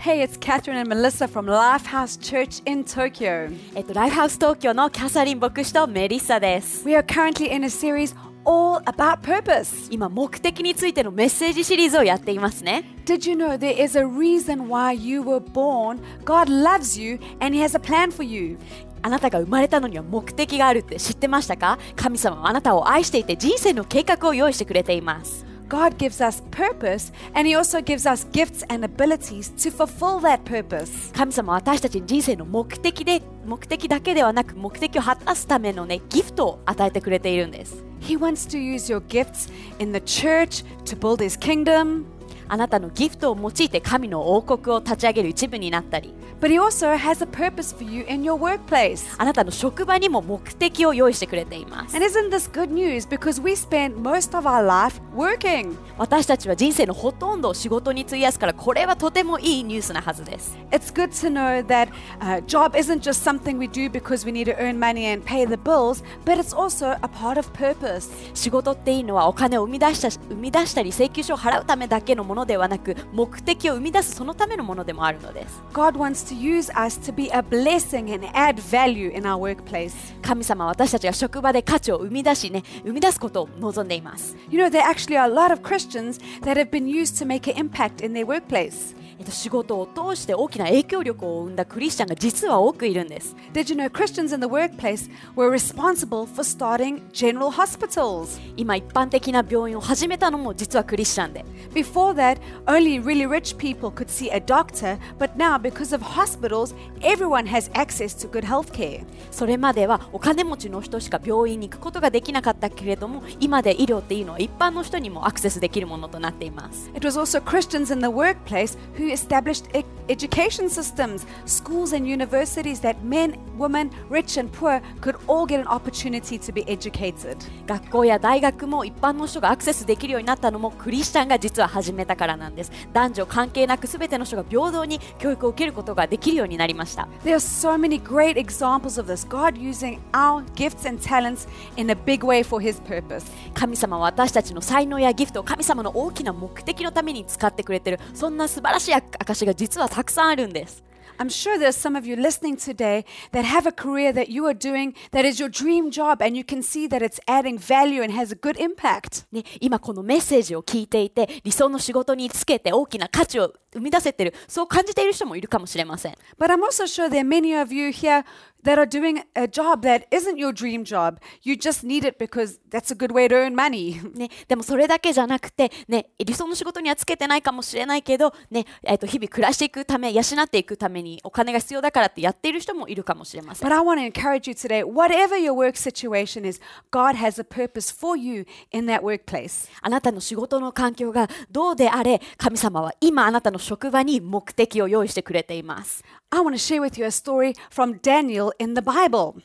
Hey, it's Catherine and Melissa from Lifehouse Church in Tokyo. えっと、ライフハウス東京のキャサリン牧師とメリッサです。We are currently in a series all about purpose. 今、目的についてのメッセージシリーズをやっていますね。Did you know there is a reason why you were born? God loves you and He has a plan for you. あなたが生まれたのには目的があるって知ってましたか神様はあなたを愛していて人生の計画を用意してくれています。God gives us purpose and He also gives us gifts and abilities to fulfill that purpose. 神様は私たちに人生の目的で目的だけではなく目的を果たすためのねギフトを与えてくれているんです。 He wants to use your gifts in the church to build His kingdom. あなたのギフトを用いて神の王国を立ち上げる一部になったり But He also has a purpose for you in your workplace. あなたの職場にも目的を用意してくれています And isn't this good news? Because we spend most of our life working. 私たちは人生のほとんどを仕事に費やすからこれはとてもいいニュースなはずです It's good to know that uh, job isn't just something we do because we need to earn money and pay the bills, but it's also a part of purpose. 仕事っていいのはお金を生み出した生み出したり請求書を払うためだけのものではなく目的を生み出すそのためのものでもあるのです God wants to use us to be a blessing and add value in our workplace. 神様は私たちが職場で価値を生み出しね生み出すことを望んでいます You know, there actually are a lot of Christians that have been used to make an impact in their workplace. えっと、仕事を通して大きな影響力を生んだクリスチャンが実は多くいるんです Did you know Christians in the workplace were responsible for starting general hospitals? 今一般的な病院を始めたのも実はクリスチャンで Before that, only really rich people could see a doctor, but now, because of hospitals, everyone has access to good health care. それまではお金持ちの人しか病院に行くことができなかったけれども今で医療っていうのは一般の人にもアクセスできるものとなっています It was also Christians in the workplace who established e- education systems, schools and universities that men, women, rich and poor could all get an opportunity to be educated. 学校や大学も一般の人がアクセスできるようになったのもクリスチャンが実は始めたからなんです男女関係なく全ての人が平等に教育を受けることができるようになりました There are so many great examples of this God using our gifts and talents in a big way for His purpose. 神様は私たちの才能やギフトを神様の大きな目的のために使ってくれてるそんな素晴らしい証が実はたくさんあるんです I'm sure there's some of you listening today that have a career that you are doing that is your dream job and you can see that it's adding value and has a good impact. ね、今このメッセージを聞いていて理想の仕事につけて大きな価値を生み出せてるそう感じている人もいるかもしれません But I'm also sure there are many of you here that are doing a job that isn't your dream job. You just need it because that's a good way to earn money. ね、でもそれだけじゃなくて、ね、理想の仕事にはつけてないかもしれないけど、ねえっと日々暮らしていくため養っていくためにお金が必要だからってやっている人もいるかもしれません But I want to encourage you today whatever your work situation is, God has a purpose for you in that workplace. あなたの仕事の環境がどうであれ神様は今あなたの職場に目的を用意してくれています I want to share with you a story from Daniel in the Bible.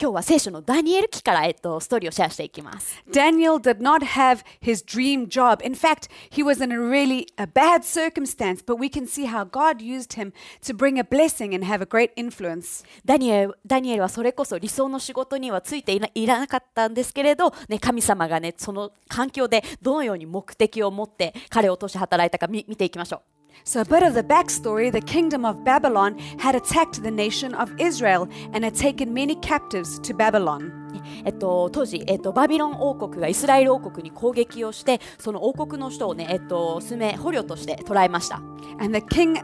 今日は聖書のダニエル記から、えっと、ストーリーをシェアしていきます。ダニエルは、それこそ理想の仕事にはついてい,ないらなかったんですけれど、ね、神様が、ね、その環境でどのように目的を持って彼を通して働いたか見,見ていきましょう。So, a bit of the backstory the kingdom of Babylon had attacked the nation of Israel and had taken many captives to Babylon. えっと、当時、えっと、バビロン王国がイスラエル王国に攻撃をしてその王国の人を、ねえっと、数名捕虜として捕らえました And the king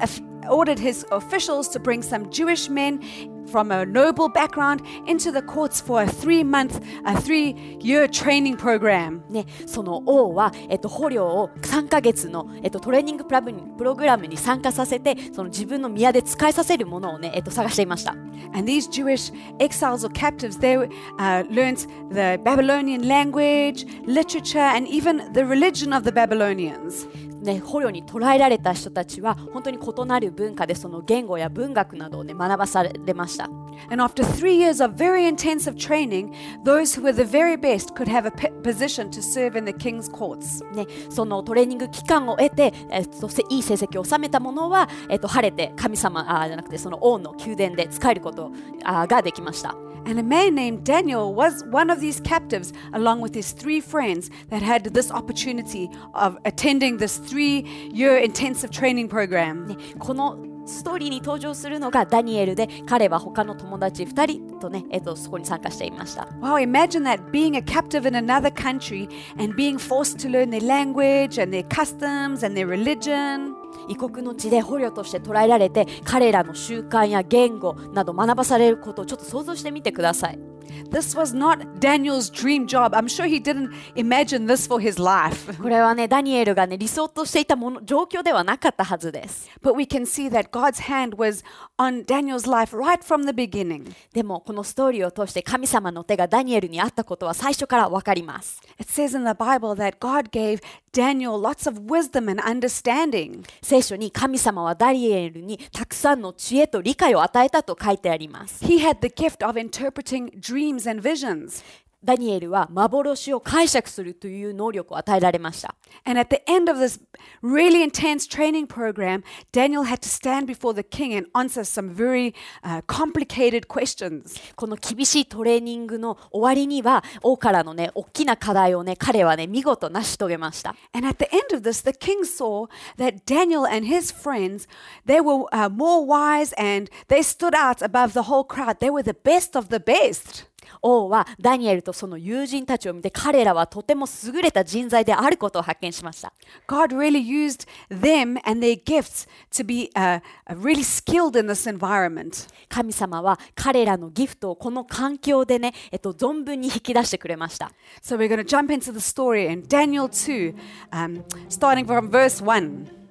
ordered his officials to bring some Jewish men from a noble background into the courts for a three month, a three year training program. ね、その王は、えっと、捕虜を3ヶ月の、えっと、トレーニングプラブにプログラムに参加させてその自分の宮で使いさせるものを、ねえっと、探していました And these Jewish exiles or captives, they uh, learnt the Babylonian language, literature, and even the religion of the Babylonians. ね、捕虜に捕らえられた人たちは本当に異なる文化でその言語や文学などを、ね、学ばされましした。And after three years of very intensive training, those who were the very best could have a position to serve in the king's courts. ね、そのトレーニング期間を得て、えっと、せいい成績を収めた者は、えっと、晴れて神様あじゃなくてその王の宮殿で仕えることあができました。And a man named Daniel was one of these captives, along with his three friends, that had this opportunity of attending this three year intensive training program. ね、このストーリーに登場するのがダニエルで彼は他の友達2人とね、えっと、そこに参加していました。 Wow, imagine that being a captive in another country and being forced to learn their language and their customs and their religion. 異国の地で捕虜として捕らえられて彼らの習慣や言語など学ばされることをちょっと想像してみてください。This was not Daniel's dream job. I'm sure he didn't imagine this for his life. これはねダニエルがね理想としていたもの状況ではなかったはずです。But we can see that God's hand was on Daniel's life right from the beginning. でもこのストーリーを通して神様の手がダニエルにあったことは最初からわかります。It says in the Bible that God gave Daniel lots of wisdom and understanding. 聖書に神様はダニエルにたくさんの知恵と理解を与えたと書いてあります。He had the gift of interpreting dreams and visions. ダニエルは幻を解釈するという能力を与えられました。 And at the end of this really intense training program, Daniel had to stand before the king and answer some very uh, complicated questions. この厳しいトレーニングの終わりには王からのね大きな課題をね彼はね見事成し遂げました。 And at the end of this, the king saw that Daniel and his friends, they were uh, more wise and they stood out above the whole crowd. They were the best of the best. 王はダニエルとその友人たちを見て彼らはとても優れた人材であることを発見しました。God really used them and their gifts to be uh, uh, really skilled in this environment. 神様は彼らのギフトをこの環境でね、えっと、存分に引き出してくれました。So we're going to jump into the story in Daniel 2, um, starting from verse 1.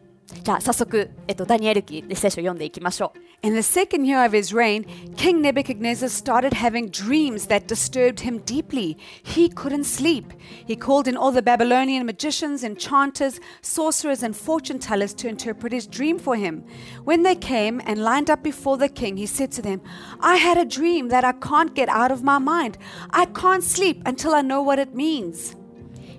じゃあ早速、えっと、ダニエル記で聖書を読んでいきましょう。 In the second year of his reign, King Nebuchadnezzar started having dreams that disturbed him deeply. He couldn't sleep. He called in all the Babylonian magicians, enchanters, sorcerers, and fortune tellers to interpret his dream for him. When they came and lined up before the king, he said to them, I had a dream that I can't get out of my mind. I can't sleep until I know what it means.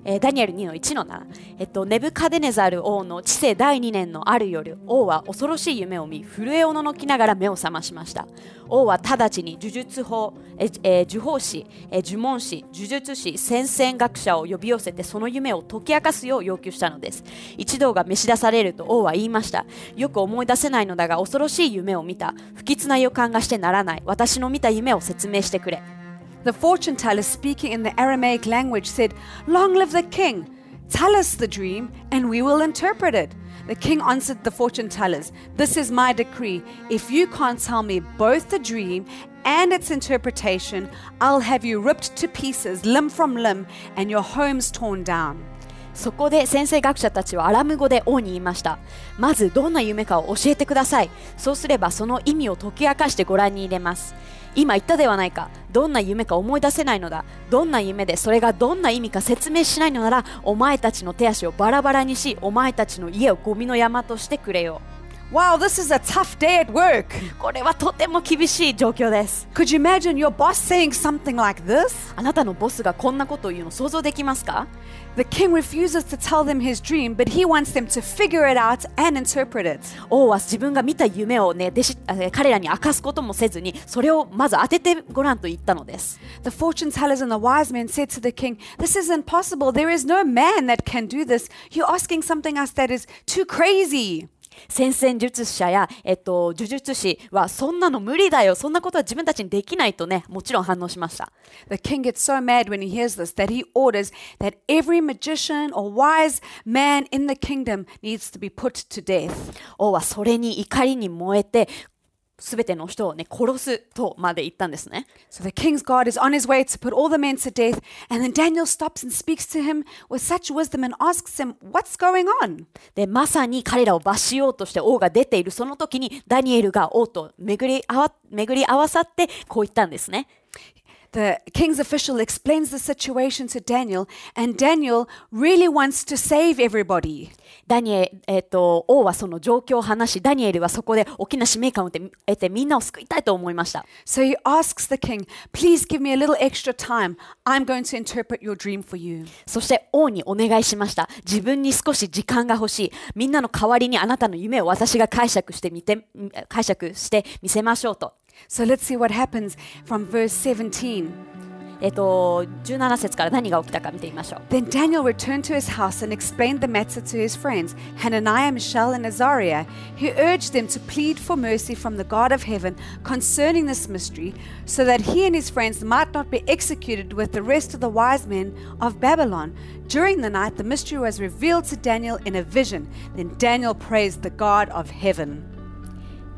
えーダニエル2の1の7、えっと、ネブカデネザル王の治世第2年のある夜王は恐ろしい夢を見震えおののきながら目を覚ましました。王は直ちに呪術法、ええー呪法師、えー呪文師呪術師先々学者を呼び寄せてその夢を解き明かすよう要求したのです。一同が召し出されると王は言いました。よく思い出せないのだが恐ろしい夢を見た。不吉な予感がしてならない。私の見た夢を説明してくれ。The fortune teller, speaking in the Aramaic language, said, Long live the king! Tell us the dream, and we will interpret it. The king answered the fortune tellers, This is my decree. If you can't tell me both the dream and its interpretation, I'll have you ripped to pieces, limb from limb, and your homes torn down. そこで先生学者たちはアラム語で王に言いました。まずどんな夢かを教えてください。そうすればその意味を解き明かしてご覧に入れます。今言ったではないか。どんな夢か思い出せないのだ。どんな夢でそれがどんな意味か説明しないのならお前たちの手足をバラバラにしお前たちの家をゴミの山としてくれよ。う Wow, this is a tough day at work. これはとても厳しい状況です Could you imagine your boss saying something like this? あなたのボスがこんなことを言うの想像できますか The king refuses to tell them his dream, but he wants them to figure it out and interpret it. 王は自分が見た夢をね弟子彼らに明かすこともせずにそれをまず当ててごらんと言ったのです The fortune tellers and the wise men said to the king, This is impossible. There is no man that can do this. You're asking something else that is too crazy. 先々術者や、えっと、呪術師はそんなの無理だよそんなことは自分たちにできないとねもちろん反応しました The king gets so mad when he hears this that he orders that every magician or wise man in the kingdom needs to be put to death. 王はそれに怒りに燃えて全ての人をね殺すとまで言ったんですね So the king's guard is on his way to put all the men to death, and then Daniel stops and speaks to him with such wisdom and asks him, What's going on? でまさに彼らを罰しようとして王が出ているその時にダニエルが王と巡り合わ巡り合わさってこう言ったんですね the king's official explains the situation to Daniel, and Daniel really wants to save everybody. ダニエえっと王はその状況を話し、ダニエルはそこで大きな使命感を得てみんなを救いたいと思いました。So he asks the king, Please give me a little extra time. I'm going to interpret your dream for you. そして王にお願いしました。自分に少し時間が欲しい。みんなの代わりにあなたの夢を私が解釈してみて、解釈してみせましょうと。So let's see what happens from verse 17. えっと、17節から何が起きたか見てみましょう。 Then Daniel returned to his house and explained the matter to his friends, Hananiah, Mishael, and Azariah. He urged them to plead for mercy from the God of heaven concerning this mystery, so that he and his friends might not be executed with the rest of the wise men of Babylon. During the night, the mystery was revealed to Daniel in a vision. Then Daniel praised the God of heaven.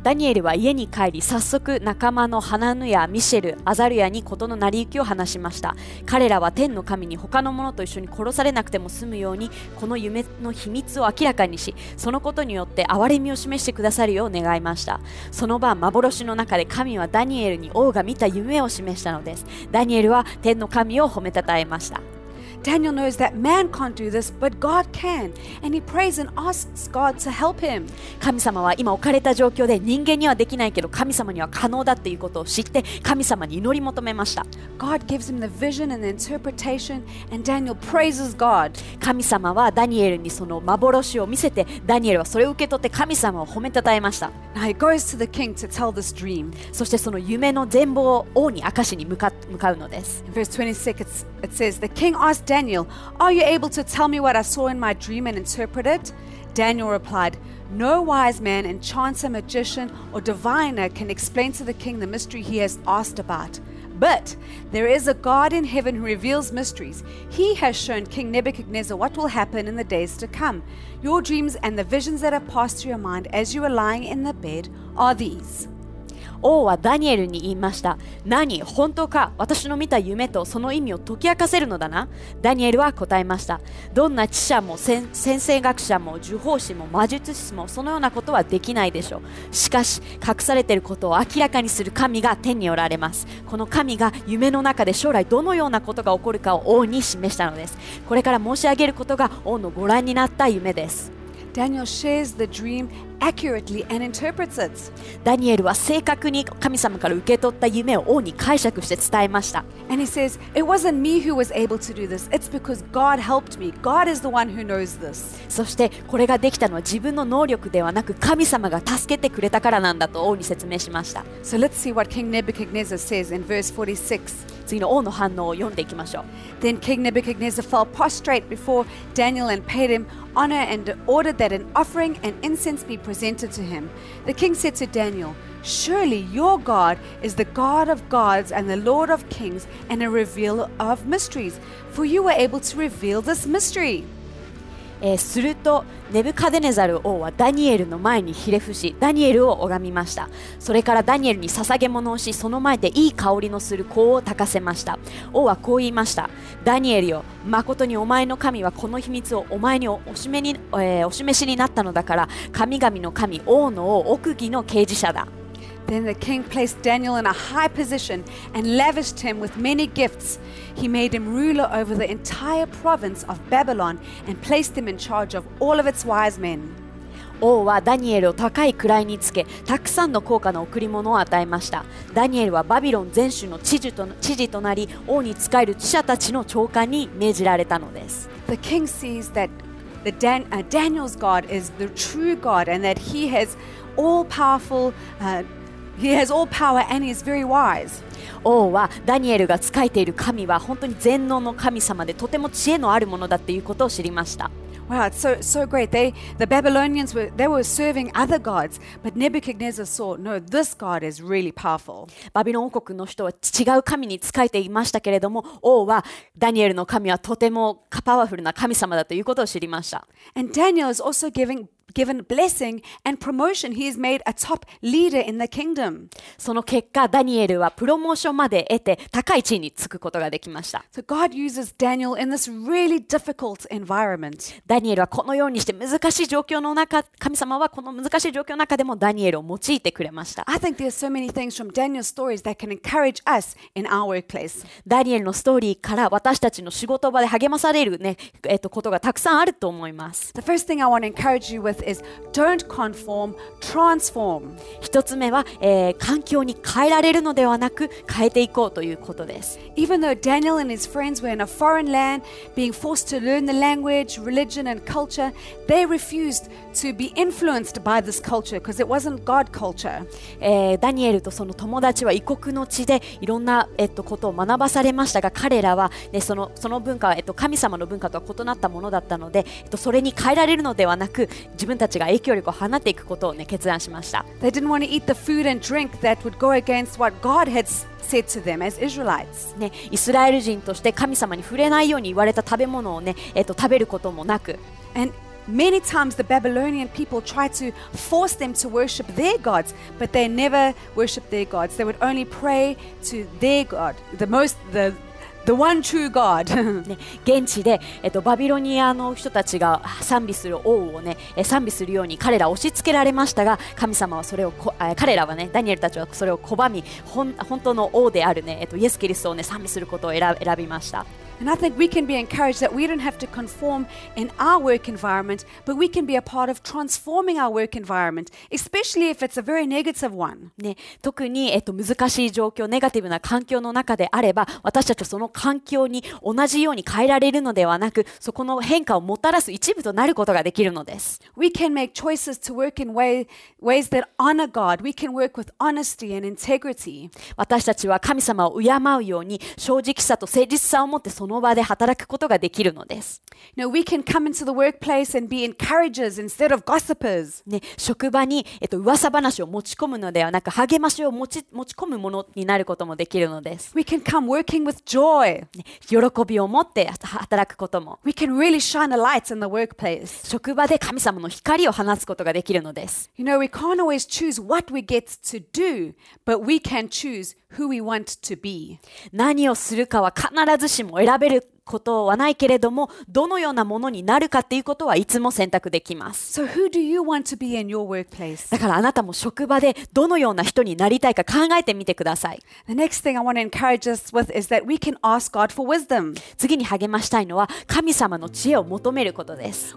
ダニエルは家に帰り早速仲間のハナヌやミシェル、アザルヤに事の成り行きを話しました。彼らは天の神に他の者と一緒に殺されなくても済むようにこの夢の秘密を明らかにしそのことによって憐れみを示してくださるよう願いました。その晩幻の中で神はダニエルに王が見た夢を示したのです。ダニエルは天の神を褒めたたえました。Daniel knows that man can't do this, but God can, and he prays and asks God to help him. 神様は今置かれた状況で人間にはできないけど神様には可能だっていうことを知って神様に祈り求めました God gives him the vision and the interpretation, and Daniel praises God. 神様はダニエルにその幻を見せてダニエルはそれを受け取って神様を褒めたたえました Now he goes to the king to tell this dream. そしてその夢の全貌を王に明かしに向か向かうのです In verse 26, it's, it says, The king asked Daniel, Are you able to tell me what I saw in my dream and interpret it? Daniel replied, No wise man, enchanter, magician, or diviner can explain to the king the mystery he has asked about. But there is a God in heaven who reveals mysteries. He has shown King Nebuchadnezzar what will happen in the days to come. Your dreams and the visions that have passed through your mind as you are lying in the bed are these. 王はダニエルに言いました。何本当か？私の見た夢とその意味を解き明かせるのだな？ダニエルは答えました。どんな知者も先生学者も呪法師も魔術師もそのようなことはできないでしょう。しかし隠されていることを明らかにする神が天におられます。この神が夢の中で将来どのようなことが起こるかを王に示したのです。これから申し上げることが王のご覧になった夢です。Daniel shares the dream accurately and interprets it. ダニエルは正確に神様から受け取った夢を王に解釈して伝えました And he says, It wasn't me who was able to do this. It's because God helped me. God is the one who knows this. そしてこれができたのは自分の能力ではなく神様が助けてくれたからなんだと王に説明しました So let's see what King Nebuchadnezzar says in verse 46. 次の王の反応を読んでいきましょう Then King Nebuchadnezzar fell prostrate before Daniel and paid him honor and ordered that an offering and incense be presented to him. The king said to Daniel, Surely your God is the God of gods and the Lord of kings and a revealer of mysteries, for you were able to reveal this mystery. えーするとネブカデネザル王はダニエルの前にひれ伏しダニエルを拝みました。それからダニエルに捧げ物をしその前でいい香りのする香を焚かせました。王はこう言いました。ダニエルよ誠にお前の神はこの秘密をお前におおしめに、えーお示しになったのだから神々の神王の王奥義の刑事者だ。Then the king placed Daniel in a high position and lavished him with many gifts. He made him ruler over the entire province of Babylon and placed him in charge of all of its wise men. 王はダニエルを高い位につけたくさんの高価な贈り物を与えましたダニエルはバビロン全州の知事と知事となり王に仕える知者たちの長官に命じられたのです The king sees that the Dan- uh, Daniel's God is the true God and that he has all powerful, uh, he has all power and he is very wise. 王はダニエルが仕えている神は本当に全能の神様でとても知恵のあるものだっていうことを知りました Wow, it's so so great. They the Babylonians were they were serving other gods, but Nebuchadnezzar saw no, this God is really powerful. バビロン王国の人は違う神に仕えていましたけれども王はダニエルの神はとてもパワフルな神様だということを知りました And Daniel is also giving given blessing and promotion. He is made a top leader in the kingdom. その結果ダニエルはプロモーションまで得て高い地位につくことができました So God uses Daniel in this really difficult environment. ダニエルはこのようにして難しい状況の中神様はこの難しい状況の中でもダニエルを用いてくれました I think there's so many things from Daniel's stories that can encourage us in our workplace. ダニエルのストーリーから私たちの仕事場で励まされる、ねえっと、ことがたくさんあると思います The first thing I want to encourage you with is don't conform, transform. 一つ目は、えー環境に変えられるのではなく変えていこうということです Even though Daniel and his friends were in a foreign land, being forced to learn the language, religion, and culture, they refused to be influenced by this culture because it wasn't God culture. えーダニエルとその友達は異国の地でいろんな、えっと、ことを学ばされましたが彼らは、ね、そのその文化は、えっと、神様の文化とは異なったものだったので、えっと、それに変えられるのではなく自分たちが影響力を放っていくことを、ね、決断しました。They didn't want to eat the food and drink that would go against what God had said to them as Israelites. ね、イスラエル人として神様に触れないように言われた食べ物を、ねえっと、食べることもなく And many times the Babylonian people tried to force them to worship their gods, but they never worshiped their gods. They would only pray to their God, the most, the, the one true God. ね、現地で、えっと、バビロニアの人たちが賛美する王を、ね、賛美するように彼らを押し付けられましたが神様はそれをこ彼らはねダニエルたちはそれを拒み本当の王である、ねえっと、イエス・キリストを、ね、賛美することを選びました And I think we can be encouraged that we don't have to conform in our work environment, but we can be a part of transforming our work environment, especially if it's a very negative one. ね、特に、えっと、難しい状況ネガティブな環境の中であれば私たちはその環境に同じように変えられるのではなくそこの変化をもたらす一部となることができるのです We can make choices to work in way, ways that honor God. We can work with honesty and integrity. 私たちは神様を敬うように正直さと誠実さを持ってその場で働くことができるのです。You know, we can come into the workplace and be encouragers instead of gossipers. ね、職場に、えっと、噂話を持ち込むのではなく励ましを持ち持ち込むものになることもできるのです。We can come working with joy. ね喜びを持って働くことも We can really shine a light in the workplace. 職場で神様の光を放つことができるのです。You know, we can't always choose what we get to do, but we can choose who we want to be. 何をするかは必ずしも選べることはないけれども、どのようなものになるかということはいつも選択できます。だからあなたも職場でどのような人になりたいか考えてみてください。次に励ましたいのは、神様の知恵を求めることです。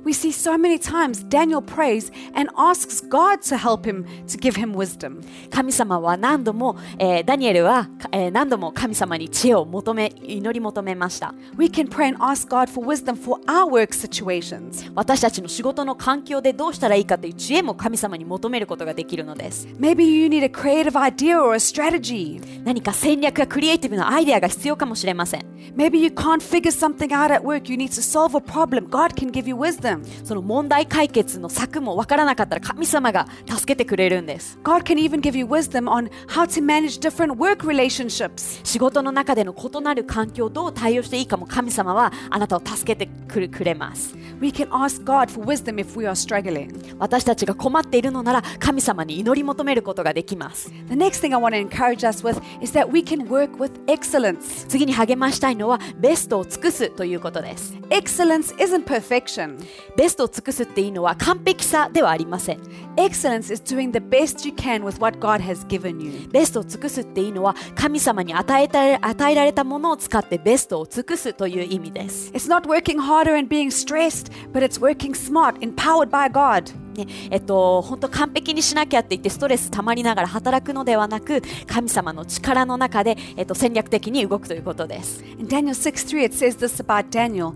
神様は何度も、えー、ダニエルは、えー、何度も神様に知恵を求め、祈り求めました。Can pray and ask God for wisdom for our work situations. 私たちの仕事の環境でどうしたらいいかという知恵も神様に求めることができるのです。Maybe you need a creative idea or a strategy. 何か戦略やクリエイティブなアイデアが必要かもしれません。Maybe you can't figure something out at work. You need to solve a problem. God can give you wisdom. その問題解決の策もわからなかったら神様が助けてくれるんです。God can even give you wisdom on how to manage different work relationships. 仕事の中での異なる環境をどう対応していいかも神様はあなたを助けてくれます。We can ask God for wisdom if we are struggling. 私たちが困っているのなら神様に祈り求めることができます。The next thing I want to encourage us with is that we can work with excellence. 次に励ましたいのはベストを尽くすということです。Excellence isn't perfection. ベストを尽くすっていうのは完璧さではありません。Excellence is doing the best you can with what God has given you. ベストを尽くすっていうのは神様に与えた与えられたものを使ってベストを尽くすとい意味です。 It's not working harder and being stressed, but it's working smart, empowered by God. ねえっと、本当完璧にしなきゃって言ってストレスたまりながら働くのではなく神様の力の中で、えっと、戦略的に動くということです。 In Daniel 6:3 it says this about Daniel.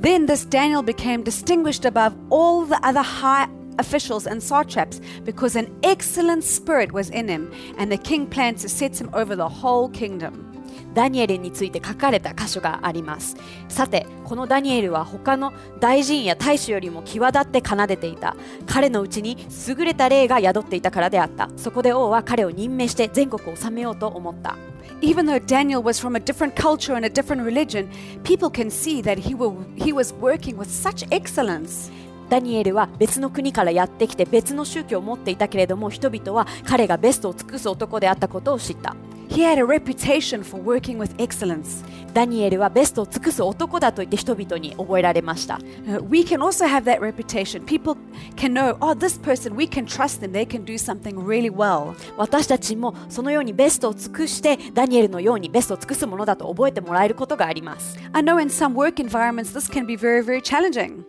Then this Daniel became distinguished above all the other high officials and satraps because an excellent spirit was in him, and the king planned to set him over the whole kingdom. ダニエルについて書かれた箇所があります。さて、このダニエルは他の大臣や大使よりも際立って奏でていた。彼のうちに優れた霊が宿っていたからであった。そこで王は彼を任命して全国を治めようと思った。Even though Daniel was from a different culture and a different religion, people can see that he, will, he was working with such excellence. ダニエルは別の国からやってきて別の宗教を持っていたけれども人々は彼がベストを尽くす男であったことを知った He had a reputation for working with excellence. ダニエルはベストを尽くす男だと言って人々に覚えられました Uh, we can also have that reputation. People can know, oh, this person, we can trust them. They can do something really well. 私たちもそのようにベストを尽くしてダニエルのようにベストを尽くすものだと覚えてもらえることがあります I know in some work environments this can be very, very challenging.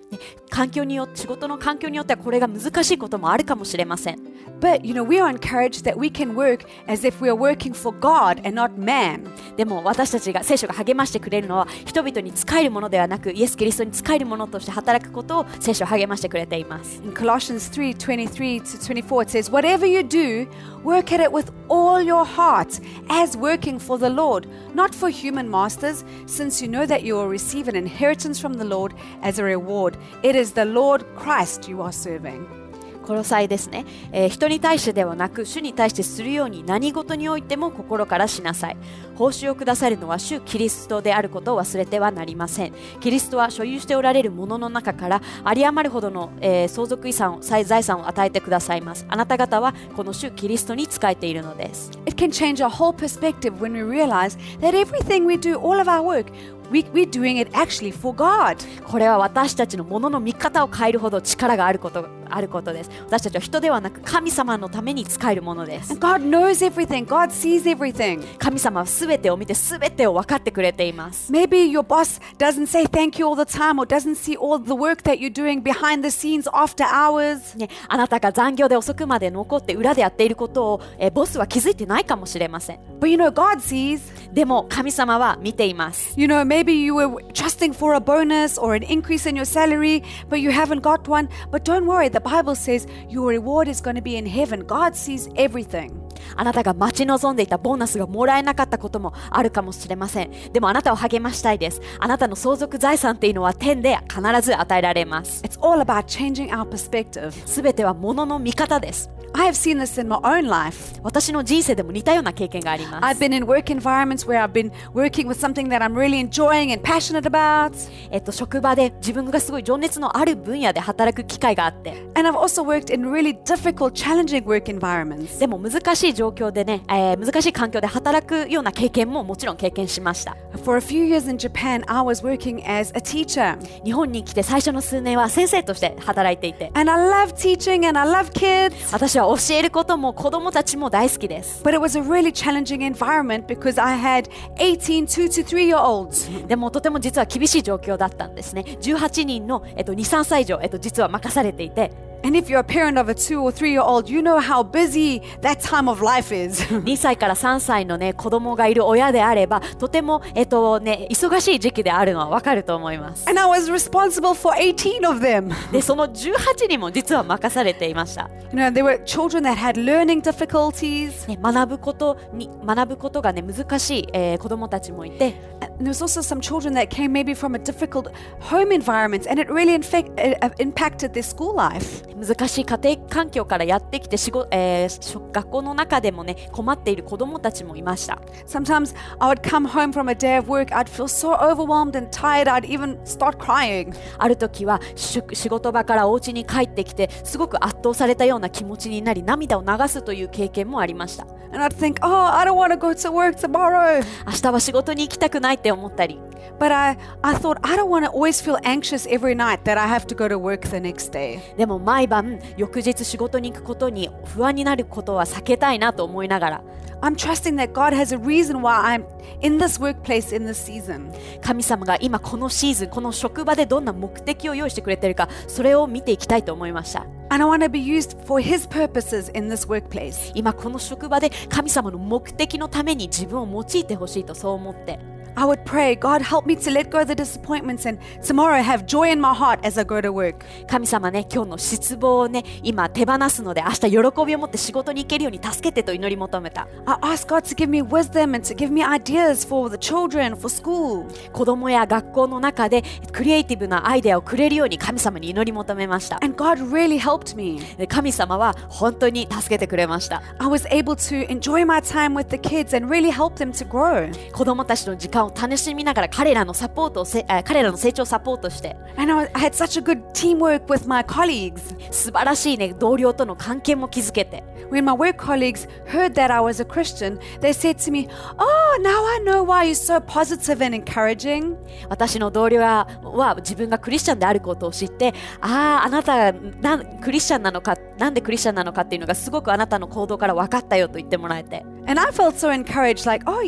環境によって仕事の環境によってはこれが難しいこともあるかもしれません But, you know, we are encouraged that we can work as if we are working for God and not man. でも私たちが聖書が励ましてくれるのは人々に仕えるものではなくイエス・キリストに仕えるものとして働くことを聖書は励ましてくれています In Colossians 3 23 to 24, it says, Whatever you do, work at it with all your heart, as working for the Lord, not for human masters, since you know that you will receive an inheritance from the Lord as a reward. It is the Lord Christ you are serving. コロサイですね、えー人に対してではなく主に対してするように何事においても心からしなさい。報酬をくださるのは主キリストであることを忘れてはなりません。キリストは所有しておられるものの中から有り余るほどの、えー相続遺産を財財産を与えてくださいます。あなた方はこの主キリストに仕えているのです。It can change our whole perspective when we realize that everything we do, all of our work, we, we're doing it actually for God. これは私たちのものの見方を変えるほど力があることあることです私たちは人ではなく神様のために使えるものです God knows everything, God sees everything. 神様は全てを見て全てを分かってくれています Maybe your boss doesn't say thank you all the time or doesn't see all the work that you're doing behind the scenes after hours. ね、あなたが残業で遅くまで残って裏でやっていることを、えーボスは気づいてないかもしれません But you know, God sees. でも神様は見ています You know, maybe you were trusting for a bonus or an increase in your salary, but you haven't got one. But don't worry, the Bible says your reward is going to be in heaven. God sees everything. あなたが待ち望んでいたボーナスがもらえなかったこともあるかもしれませんでもあなたを励ましたいですあなたの相続財産っていうのは天で必ず与えられます It's all about changing our perspective. 全ては物の見方です I have seen this in my own life. 私の人生でも似たような経験がありま I've す been in work environments where I've been working with something that I'm really enjoying and passionate about. えっと職場で自分がすごい情熱のある分野で働く機会があって And I've also worked in really difficult, challenging work environments. でも難しい状況でね、えー難しい環境で働くような経験ももちろん経験しました For a few years in Japan, I was working as a teacher. 日本に来て最初の数年は先生として働いていて And I love teaching and I love kids. 私は教えることも子供たちも大好きです But it was a really challenging environment because I had 18 2 to 3 year olds. でもとても実は厳しい状況だったんですね18人の、えっと、23歳以上、えっと、実は任されていて And if you're a parent of a 2 or 3 year old, you know how busy that time of life is. 2歳から3歳のね子供がいる親であればとても、えっとね、忙しい時期であるのはわかると思います and I was responsible for 18 of them. でその18人も実は任されていました You know, there were children that had learning difficulties. ね、学ぶことに学ぶことがね難しい、えー子供たちもいて And there was also some children that came maybe from a difficult home environment, and it really infect, uh, impacted their school life. 難しい家庭環境からやってきて仕事、えー学校の中でもね困っている子供たちもいました Sometimes I would come home from a day of work, I'd feel so overwhelmed and tired, I'd even start crying. ある時はし仕事場からお家に帰ってきてすごく圧倒されたような気持ちになり涙を流すという経験もありました And I'd think, oh, I don't want to go to work tomorrow. 明日は仕事に行きたくないって思ったり But I, I thought, I don't want to always feel anxious every night that I have to go to work the next day. でも毎晩翌日仕事に行くことに不安になることは避けたいなと思いながら I'm trusting that God has a reason why I'm in this workplace in this season. 神様が今このシーズンこの職場でどんな目的を用意してくれてるかそれを見ていきたいと思いました And I want to be used for His purposes in this workplace. 今この職場で神様の目的のために自分を用いてほしいとそう思って I would pray, God, help me to let go of the disappointments and tomorrow have joy in my heart as I go to work. 神様ね今日の失望をね今手放すので明日喜びを持って仕事に行けるように助けてと祈り求めた I ask God to give me wisdom and to give me ideas for the children, for school. 子供や学校の中でクリエイティブなアイデアをくれるように神様に祈り求めました And God really helped me. で神様は本当に助けてくれました I was able to enjoy my time with the kids and really help them to grow. 子供たちの時間をを楽しみながら彼らのサポートをせあ彼らの成長をサポートして And I, had such a good teamwork with my colleagues. 素晴らしいね同僚との関係も築けて When my work colleagues heard that I was a Christian, they said to me, Oh, now I know why you're so positive and encouraging. 私の同僚はは自分がクリスチャンであることを知ってあああなたがなんクリスチャンなのかなんでクリスチャンなのかっていうのがすごくあなたの行動から分かったよと言ってもらえて And I felt so encouraged, like, oh,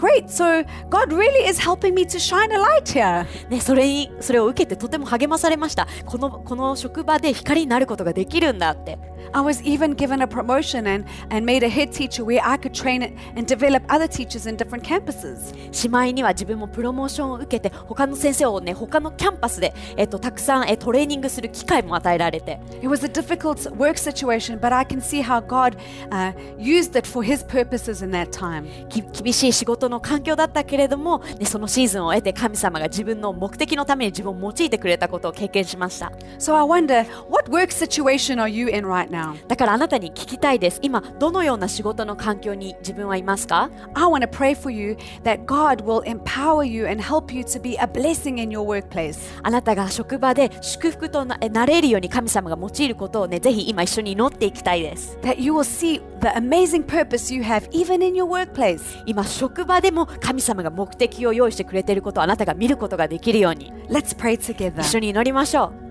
great. So God really is helping me to shine a light here. ね、それにそれを受けてとても励まされましたこのこの職場で光になることができるんだって I was even given a promotion and, and made a head teacher where I could train and develop other teachers in different campuses. しまいには自分もプロモーションを受けて他の先生をね他のキャンパスで、えっと、たくさんえトレーニングする機会も与えられて It was a difficult work situation, but I can see how God uh, used it for His purposes in that time. き厳しい仕事の環境だったけれども、ね、そのシーズンを得て神様が自分の目的のために自分を用いてくれたことを経験しました So I wonder, what work situation are you in right now? だからあなたに聞きたいです今どのような仕事の環境に自分はいますか I want to pray for you that God will empower you and help you to be a blessing in your workplace. あなたが職場で祝福となれるように神様が用いることをねぜひ今一緒に祈っていきたいです That you will see the amazing purpose you have even in your workplace. 今職場でも神様が目的を用意してくれていることをあなたが見ることができるように Let's pray together. 一緒に祈りましょう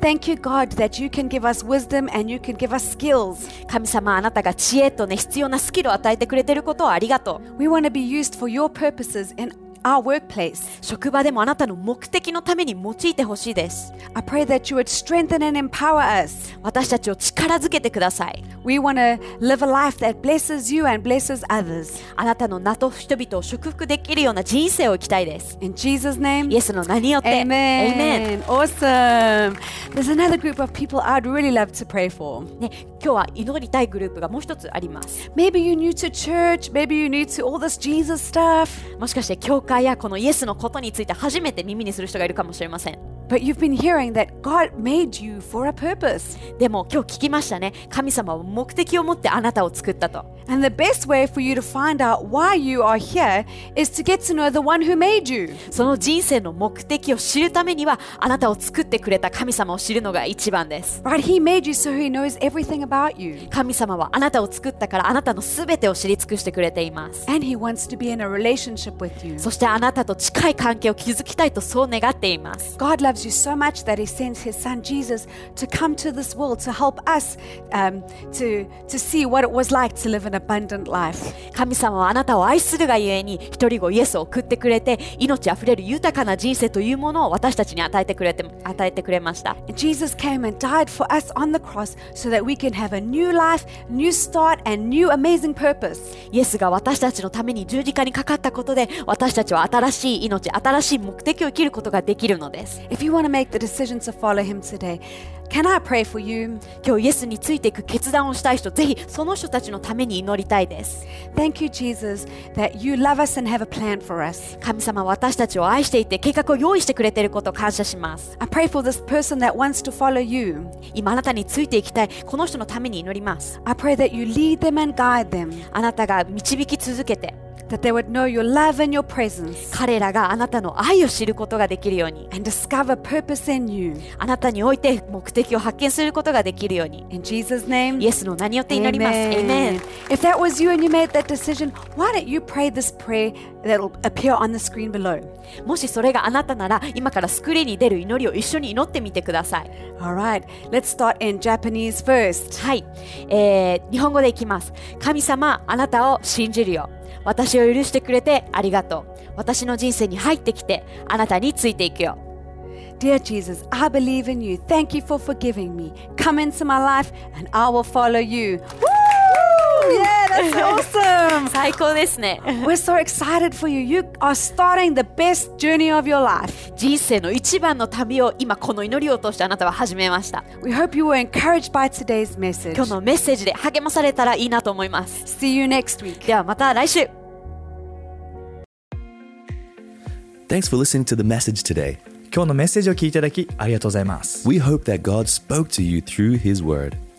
Thank you, God, that you can give us wisdom and you can give us skills. 神様あなたが知恵とね必要なスキルを与えてくれていることをありがとう We want to be used for your purposes in our workplace. 職場でもあなたの目的のために用いてほしいです I pray that you would strengthen and empower us. 私たちを力づけてください We want to live a life that blesses you and blesses others. あなたの名と人々を祝福できるような人生を生きたいです In Jesus' name. イエスの名によって Amen. Awesome. There's another group of people I'd really love to pray for. ね、今日は祈りたいグループがもう一つあります Maybe you're new to church. Maybe you're new to all this Jesus stuff. もしかして教会やこのイエスのことについて初めて耳にする人がいるかもしれません。But you've been hearing that God made you for a purpose. でも今日聞きましたね神様は目的を持ってあなたを作ったと And the best way for you to find out why you are here is to get to know the one who made you. その人生の目的を知るためにはあなたを作ってくれた神様を知るのが一番です Right? He made you so he knows everything about you. 神様はあなたを作ったからあなたのすべてを知り尽くしてくれています And he wants to be in a relationship with you. そしてあなたと近い関係を築きたいとそう願っています God loves you so much that he sends his son Jesus to come to this world to help us um, to, to see what it was like to live an abundant life. 神様はあなたを愛するがゆえに一人子イエスを送ってくれて命あふれる豊かな人生というものを私たちに与えてくれて与えてくれました Jesus came and died for us on the cross so that we can have a new life, new start, and new amazing purpose. イエスが私たちのために十字架にかかったことで私たちは新しい命新しい目的を生きることができるのです If you want to make the decision to follow him today, can I pray for you? 今日イエスについていく決断をしたい人ぜひその人たちのために祈りたいです Thank you, Jesus, that you love us and have a plan for us. 神様は私たちを愛していて計画を用意してくれていることを感謝します I pray for this person that wants to follow you. 今あなたについていきたいこの人のために祈ります I pray that you lead them and guide them, あなたが導き続けて that they would know your love and your presence 彼らがあなたの愛を知ることができるように and discover purpose in you. あなたにおいて目的を発見することができるように In Jesus' name. イエスの名によって祈ります Amen. If that was you and you made that decision, why don't you pray this prayer that'll appear on the screen below? もしそれがあなたなら今からスクリーンに出る祈りを一緒に祈ってみてください All right, let's start in Japanese first. はい、えー日本語でいきます神様あなたを信じるよ私を許してくれてありがとう私の人生に入ってきてあなたについていくよ Dear Jesus, I believe in you. Thank you for forgiving me. Come into my life and I will follow you. Woo! Yeah, that's awesome. 最高ですね We're so excited for you. You are starting the best journey of your life. 人生の一番の旅を今この祈りを通してあなたは始めました We hope you were encouraged by today's message. 今日のメッセージで励まされたらいいなと思います See you next week. ではまた来週 Thanks for listening to the message today. 今日のメッセージを聞いていただきありがとうございます We hope that God spoke to you through His Word.